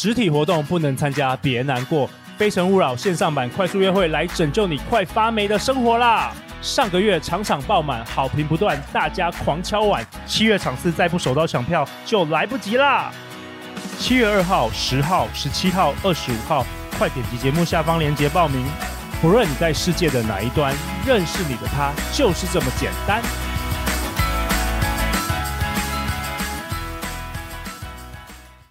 实体活动不能参加，别难过。非诚勿扰线上版快速约会来拯救你快发霉的生活啦！上个月场场爆满，好评不断，大家狂敲碗。七月场次再不手刀抢票就来不及啦！七月二号、十号、十七号、二十五号，快点击节目下方链接报名。不论你在世界的哪一端，认识你的他就是这么简单。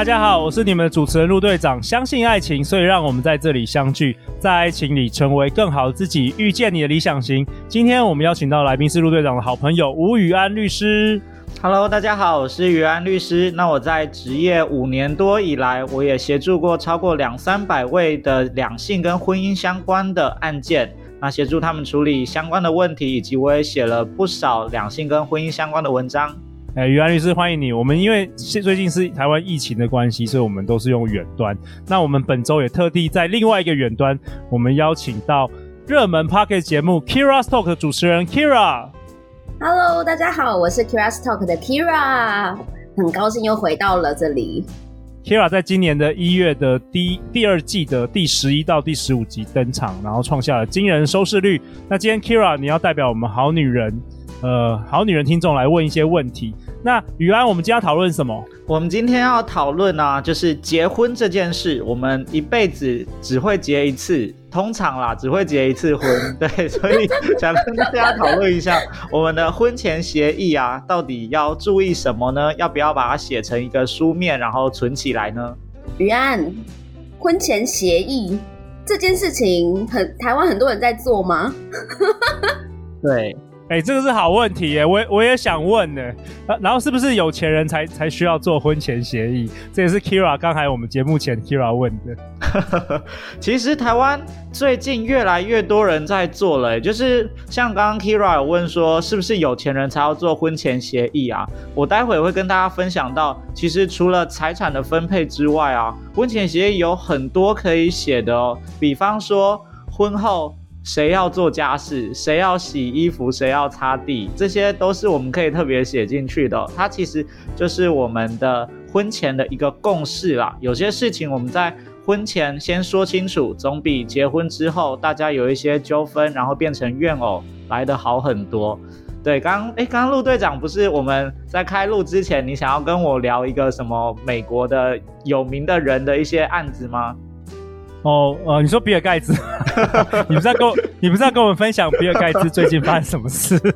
大家好，我是你们的主持人陆队长。相信爱情，所以让我们在这里相聚，在爱情里成为更好的自己，遇见你的理想型。今天我们邀请到来宾是陆队长的好朋友吴宇安律师。Hello，大家好，我是宇安律师。那我在职业五年多以来，我也协助过超过两三百位的两性跟婚姻相关的案件，那协助他们处理相关的问题，以及我也写了不少两性跟婚姻相关的文章。哎，于安律师，欢迎你。我们因为最近是台湾疫情的关系，所以我们都是用远端。那我们本周也特地在另外一个远端，我们邀请到热门 Podcast 节目 Keira's Talk 的主持人 Keira。Hello，大家好，我是 Keira's Talk 的 Keira，很高兴又回到了这里。Keira 在今年的一月的第第二季的第十一到第十五集登场，然后创下了惊人收视率。那今天 Keira，你要代表我们好女人。呃，好女人听众来问一些问题。那宇安，我们今天要讨论什么？我们今天要讨论呢，就是结婚这件事。我们一辈子只会结一次，通常啦，只会结一次婚。对，所以想跟大家讨论一下，我们的婚前协议啊，到底要注意什么呢？要不要把它写成一个书面，然后存起来呢？宇安，婚前协议这件事情很，很台湾很多人在做吗？对。哎、欸，这个是好问题耶，我我也想问呢。然后是不是有钱人才才需要做婚前协议？这也是 Kira 刚才我们节目前 Kira 问的。其实台湾最近越来越多人在做了，就是像刚刚 Kira 有问说，是不是有钱人才要做婚前协议啊？我待会会跟大家分享到，其实除了财产的分配之外啊，婚前协议有很多可以写的哦，比方说婚后。谁要做家事，谁要洗衣服，谁要擦地，这些都是我们可以特别写进去的。它其实就是我们的婚前的一个共识啦。有些事情我们在婚前先说清楚，总比结婚之后大家有一些纠纷，然后变成怨偶来得好很多。对，刚诶，刚刚陆队长不是我们在开录之前，你想要跟我聊一个什么美国的有名的人的一些案子吗？哦，呃，你说比尔盖茨，你不是在跟我，你不是在跟我们分享比尔盖茨最近发生什么事？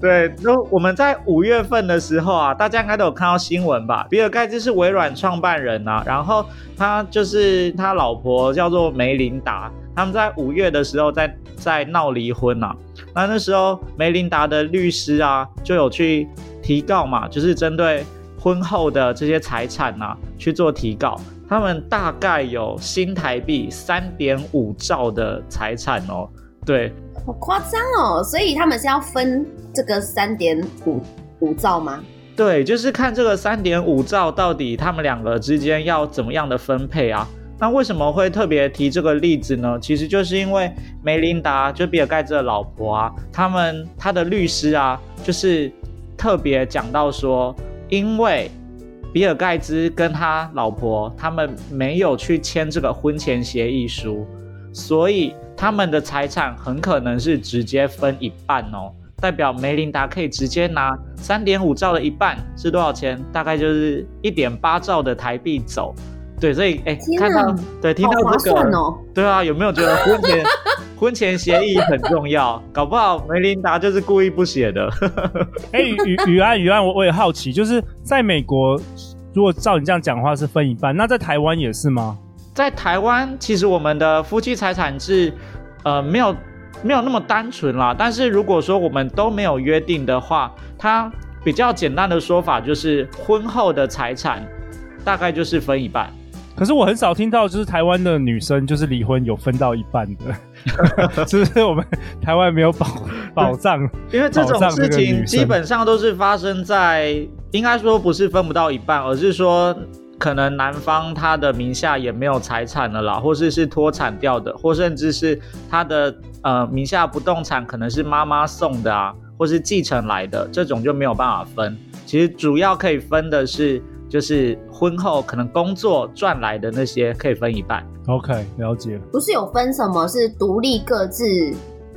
对，那我们在五月份的时候啊，大家应该都有看到新闻吧？比尔盖茨是微软创办人啊，然后他就是他老婆叫做梅琳达，他们在五月的时候在在闹离婚啊。那那时候梅琳达的律师啊就有去提告嘛，就是针对。婚后的这些财产呐、啊，去做提告，他们大概有新台币三点五兆的财产哦。对，好夸张哦！所以他们是要分这个三点五五兆吗？对，就是看这个三点五兆到底他们两个之间要怎么样的分配啊？那为什么会特别提这个例子呢？其实就是因为梅琳达，就比尔盖茨的老婆啊，他们他的律师啊，就是特别讲到说。因为比尔盖茨跟他老婆他们没有去签这个婚前协议书，所以他们的财产很可能是直接分一半哦。代表梅琳达可以直接拿三点五兆的一半是多少钱？大概就是一点八兆的台币走。对，所以哎，看到对听到这个，哦、对啊，有没有觉得婚前婚前协议很重要？搞不好梅琳达就是故意不写的。哎，雨雨安雨安，我我也好奇，就是在美国，如果照你这样讲的话是分一半，那在台湾也是吗？在台湾，其实我们的夫妻财产制，呃，没有没有那么单纯啦。但是如果说我们都没有约定的话，它比较简单的说法就是婚后的财产大概就是分一半。可是我很少听到，就是台湾的女生就是离婚有分到一半的，是不是我们台湾没有保保障？因为这种事情基本上都是发生在，应该说不是分不到一半，而是说可能男方他的名下也没有财产了啦，或是是脱产掉的，或甚至是他的呃名下不动产可能是妈妈送的啊，或是继承来的，这种就没有办法分。其实主要可以分的是。就是婚后可能工作赚来的那些可以分一半。OK，了解。不是有分什么是独立各自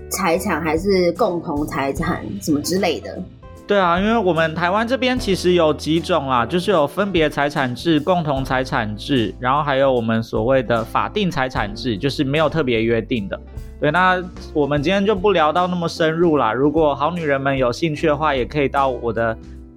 财产还是共同财产什么之类的？对啊，因为我们台湾这边其实有几种啊，就是有分别财产制、共同财产制，然后还有我们所谓的法定财产制，就是没有特别约定的。对，那我们今天就不聊到那么深入啦。如果好女人们有兴趣的话，也可以到我的。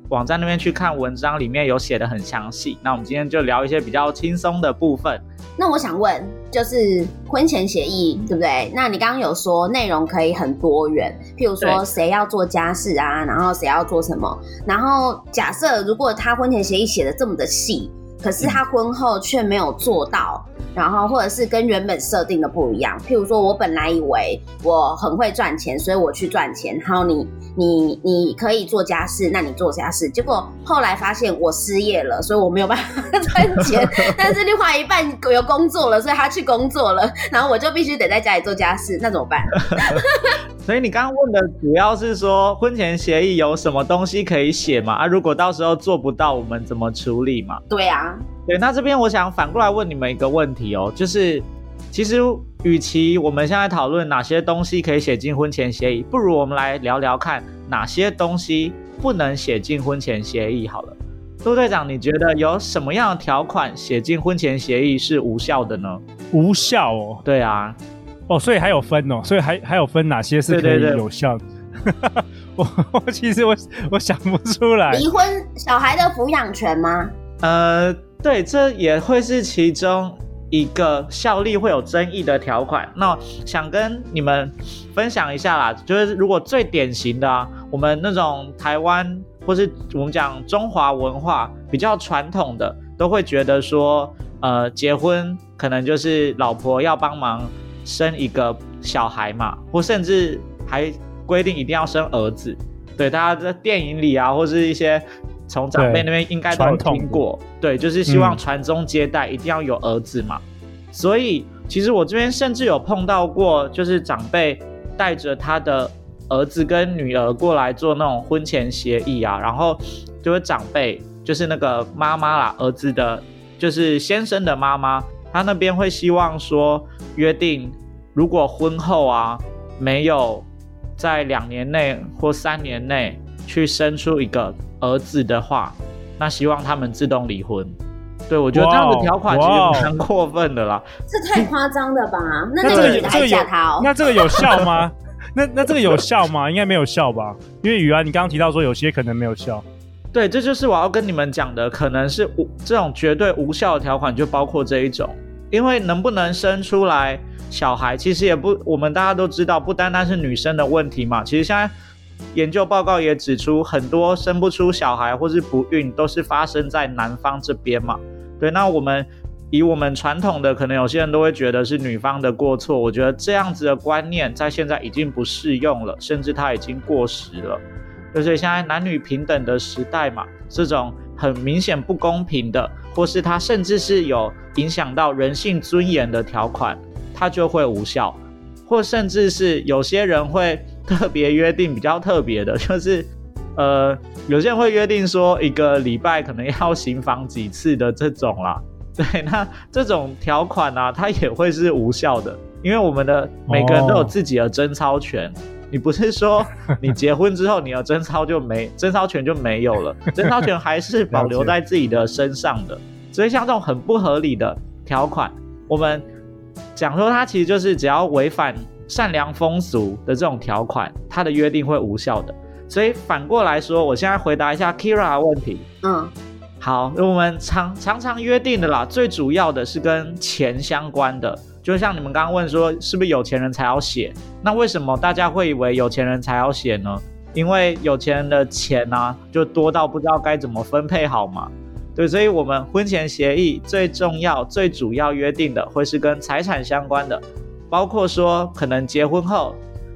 网站那边去看文章，里面有写的很详细。那我们今天就聊一些比较轻松的部分。那我想问，就是婚前协议，对不对？那你刚刚有说内容可以很多元，譬如说谁要做家事啊，然后谁要做什么。然后假设如果他婚前协议写的这么的细，可是他婚后却没有做到。然后，或者是跟原本设定的不一样。譬如说，我本来以为我很会赚钱，所以我去赚钱。然后你，你，你可以做家事，那你做家事。结果后来发现我失业了，所以我没有办法 赚钱。但是另外一半有工作了，所以他去工作了，然后我就必须得在家里做家事，那怎么办？所以你刚刚问的主要是说婚前协议有什么东西可以写嘛？啊，如果到时候做不到，我们怎么处理嘛？对啊。对，那这边我想反过来问你们一个问题哦，就是其实与其我们现在讨论哪些东西可以写进婚前协议，不如我们来聊聊看哪些东西不能写进婚前协议好了。陆队长，你觉得有什么样的条款写进婚前协议是无效的呢？无效哦，对啊，哦，所以还有分哦，所以还还有分哪些是可以有效的？对对对我我其实我我想不出来。离婚小孩的抚养权吗？呃。对，这也会是其中一个效力会有争议的条款。那想跟你们分享一下啦，就是如果最典型的啊，我们那种台湾或是我们讲中华文化比较传统的，都会觉得说，呃，结婚可能就是老婆要帮忙生一个小孩嘛，或甚至还规定一定要生儿子。对，大家在电影里啊，或是一些。从长辈那边应该都有听过，对，就是希望传宗接代，一定要有儿子嘛。嗯、所以其实我这边甚至有碰到过，就是长辈带着他的儿子跟女儿过来做那种婚前协议啊，然后就是长辈，就是那个妈妈啦，儿子的，就是先生的妈妈，他那边会希望说约定，如果婚后啊没有在两年内或三年内去生出一个。儿子的话，那希望他们自动离婚。对，我觉得这样的条款其实蛮过分的啦。这太夸张了吧？那那个你还嫁他哦？那这个有效吗？那那这个有效吗？应该没有效吧？因为雨安，你刚刚提到说有些可能没有效。对，这就是我要跟你们讲的，可能是无这种绝对无效的条款，就包括这一种。因为能不能生出来小孩，其实也不，我们大家都知道，不单单是女生的问题嘛。其实现在。研究报告也指出，很多生不出小孩或是不孕，都是发生在男方这边嘛。对，那我们以我们传统的，可能有些人都会觉得是女方的过错。我觉得这样子的观念在现在已经不适用了，甚至它已经过时了。所以现在男女平等的时代嘛，这种很明显不公平的，或是它甚至是有影响到人性尊严的条款，它就会无效，或甚至是有些人会。特别约定比较特别的就是，呃，有些人会约定说一个礼拜可能要行房几次的这种啦。对，那这种条款呢、啊，它也会是无效的，因为我们的每个人都有自己的贞操权。Oh. 你不是说你结婚之后你的贞操就没贞操权就没有了，贞操权还是保留在自己的身上的。所以像这种很不合理的条款，我们讲说它其实就是只要违反。善良风俗的这种条款，它的约定会无效的。所以反过来说，我现在回答一下 Kira 的问题。嗯，好，我们常常常约定的啦，最主要的是跟钱相关的。就像你们刚刚问说，是不是有钱人才要写？那为什么大家会以为有钱人才要写呢？因为有钱人的钱呢、就多到不知道该怎么分配好嘛。对，所以我们婚前协议最重要、最主要约定的会是跟财产相关的，包括说可能结婚后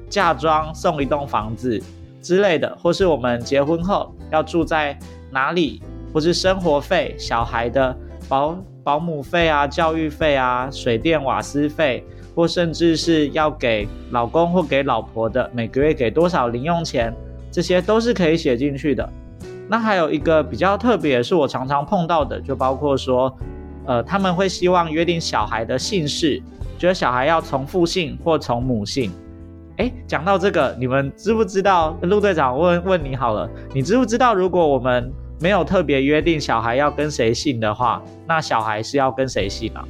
嫁妆送一栋房子之类的，或是我们结婚后要住在哪里，或是生活费、小孩的保保姆费啊、教育费啊、水电瓦斯费。或甚至是要给老公或给老婆的每个月给多少零用钱，这些都是可以写进去的。那还有一个比较特别，是我常常碰到的，就包括说，呃，他们会希望约定小孩的姓氏，觉得小孩要从父姓或从母姓。诶，讲到这个，你们知不知道？陆队长问问你好了，你知不知道，如果我们没有特别约定小孩要跟谁姓的话，那小孩是要跟谁姓啊？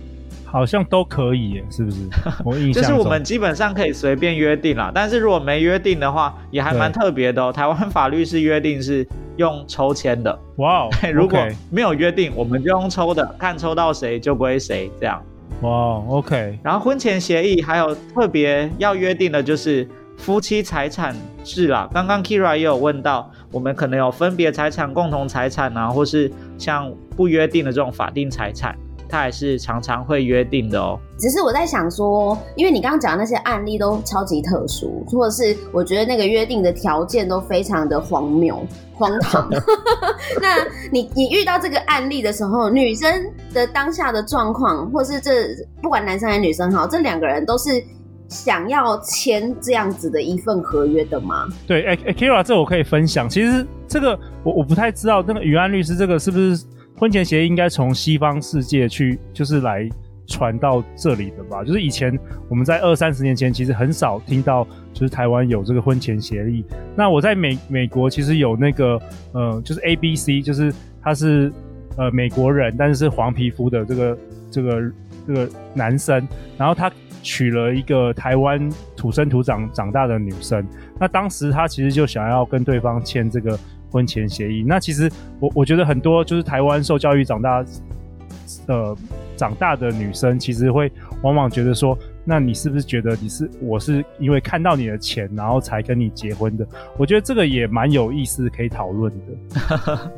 好像都可以耶，是不是？我印象就是我们基本上可以随便约定啦，但是如果没约定的话，也还蛮特别的哦。台湾法律是约定是用抽签的，哇哦！如果没有约定，我们就用抽的，看抽到谁就归谁这样。哇，OK。然后婚前协议还有特别要约定的就是夫妻财产制啦。刚刚 Keira 也有问到，我们可能有分别财产、共同财产啊，或是像不约定的这种法定财产。他还是常常会约定的哦。只是我在想说，因为你刚刚讲的那些案例都超级特殊，或者是我觉得那个约定的条件都非常的荒谬、荒唐。那你你遇到这个案例的时候，女生的当下的状况，或是这不管男生还是女生哈，这两个人都是想要签这样子的一份合约的吗？对，哎哎，Kira，这我可以分享。其实这个我我不太知道，那个宇安律师这个是不是？婚前协议应该从西方世界去，就是来传到这里的吧。就是以前我们在二三十年前，其实很少听到，就是台湾有这个婚前协议。那我在美美国其实有那个，呃，就是 A B C，就是他是呃美国人，但是是黄皮肤的这个这个这个男生，然后他娶了一个台湾土生土长长大的女生。那当时他其实就想要跟对方签这个。婚前协议，那其实我我觉得很多就是台湾受教育长大，呃，长大的女生，其实会往往觉得说，那你是不是觉得你是我是因为看到你的钱，然后才跟你结婚的？我觉得这个也蛮有意思，可以讨论的。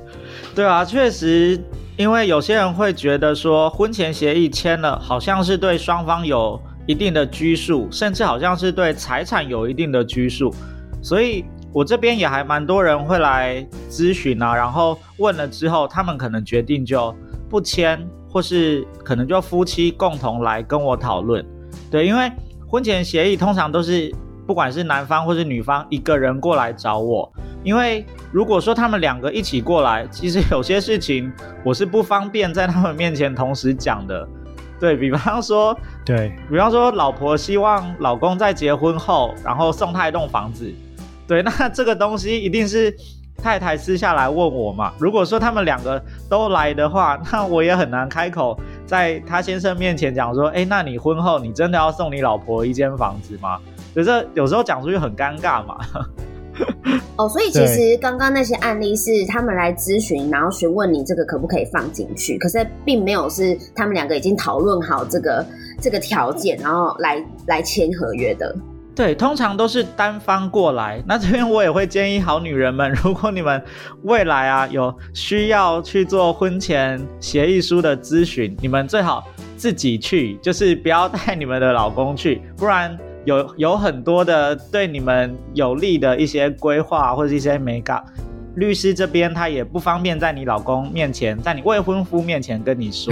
对啊，确实，因为有些人会觉得说，婚前协议签了，好像是对双方有一定的拘束，甚至好像是对财产有一定的拘束，所以。我这边也还蛮多人会来咨询啊，然后问了之后，他们可能决定就不签，或是可能就夫妻共同来跟我讨论。对，因为婚前协议通常都是不管是男方或是女方一个人过来找我，因为如果说他们两个一起过来，其实有些事情我是不方便在他们面前同时讲的。对，比方说，对，比方说老婆希望老公在结婚后，然后送她一栋房子。对，那这个东西一定是太太私下来问我嘛。如果说他们两个都来的话，那我也很难开口在他先生面前讲说，哎，那你婚后你真的要送你老婆一间房子吗？所以这有时候讲出去很尴尬嘛。哦，所以其实刚刚那些案例是他们来咨询，然后询问你这个可不可以放进去，可是并没有是他们两个已经讨论好这个这个条件，然后来来签合约的。对，通常都是单方过来。那这边我也会建议好女人们，如果你们未来啊有需要去做婚前协议书的咨询，你们最好自己去，就是不要带你们的老公去，不然有有很多的对你们有利的一些规划或者一些美感。律师这边他也不方便在你老公面前，在你未婚夫面前跟你说。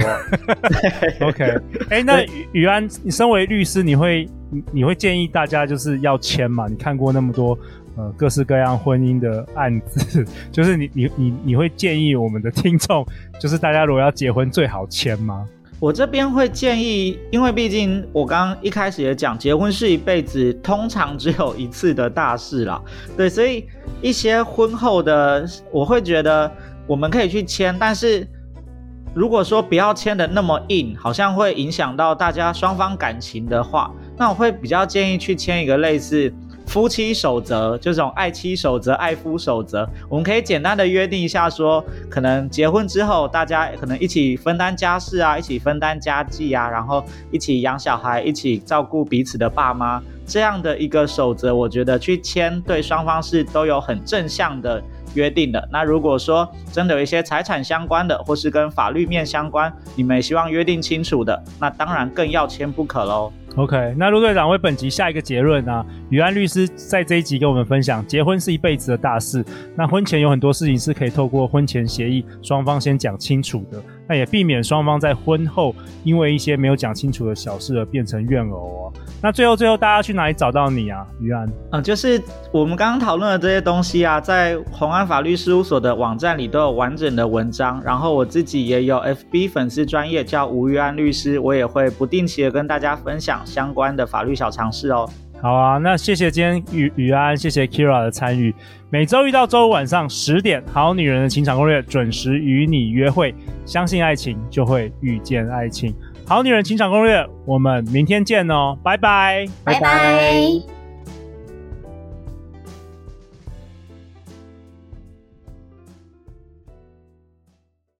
OK，哎、欸，那宇安，你身为律师，你会你会建议大家就是要签吗？你看过那么多呃各式各样婚姻的案子，就是你你你你会建议我们的听众，就是大家如果要结婚，最好签吗？我这边会建议，因为毕竟我刚刚一开始也讲，结婚是一辈子通常只有一次的大事啦。对，所以一些婚后的，我会觉得我们可以去签，但是如果说不要签的那么硬，好像会影响到大家双方感情的话，那我会比较建议去签一个类似。夫妻守则，就这种爱妻守则、爱夫守则，我们可以简单的约定一下说，可能结婚之后，大家可能一起分担家事啊，一起分担家计啊，然后一起养小孩，一起照顾彼此的爸妈，这样的一个守则，我觉得去签对双方是都有很正向的约定的。那如果说真的有一些财产相关的，或是跟法律面相关，你们也希望约定清楚的，那当然更要签不可喽。OK，那陆队长为本集下一个结论啊，宇安律师在这一集跟我们分享，结婚是一辈子的大事，那婚前有很多事情是可以透过婚前协议双方先讲清楚的，那也避免双方在婚后因为一些没有讲清楚的小事而变成怨偶哦。那最后最后，大家去哪里找到你啊，于安？嗯，就是我们刚刚讨论的这些东西啊，在宏安法律事务所的网站里都有完整的文章，然后我自己也有 FB 粉丝专业叫吴宇安律师，我也会不定期的跟大家分享。相关的法律小常识哦。好啊，那谢谢今天宇宇安，谢谢 Kira 的参与。每周一到周五晚上十点，《好女人的情场攻略》准时与你约会。相信爱情，就会遇见爱情。好女人情场攻略，我们明天见哦，拜拜，拜拜。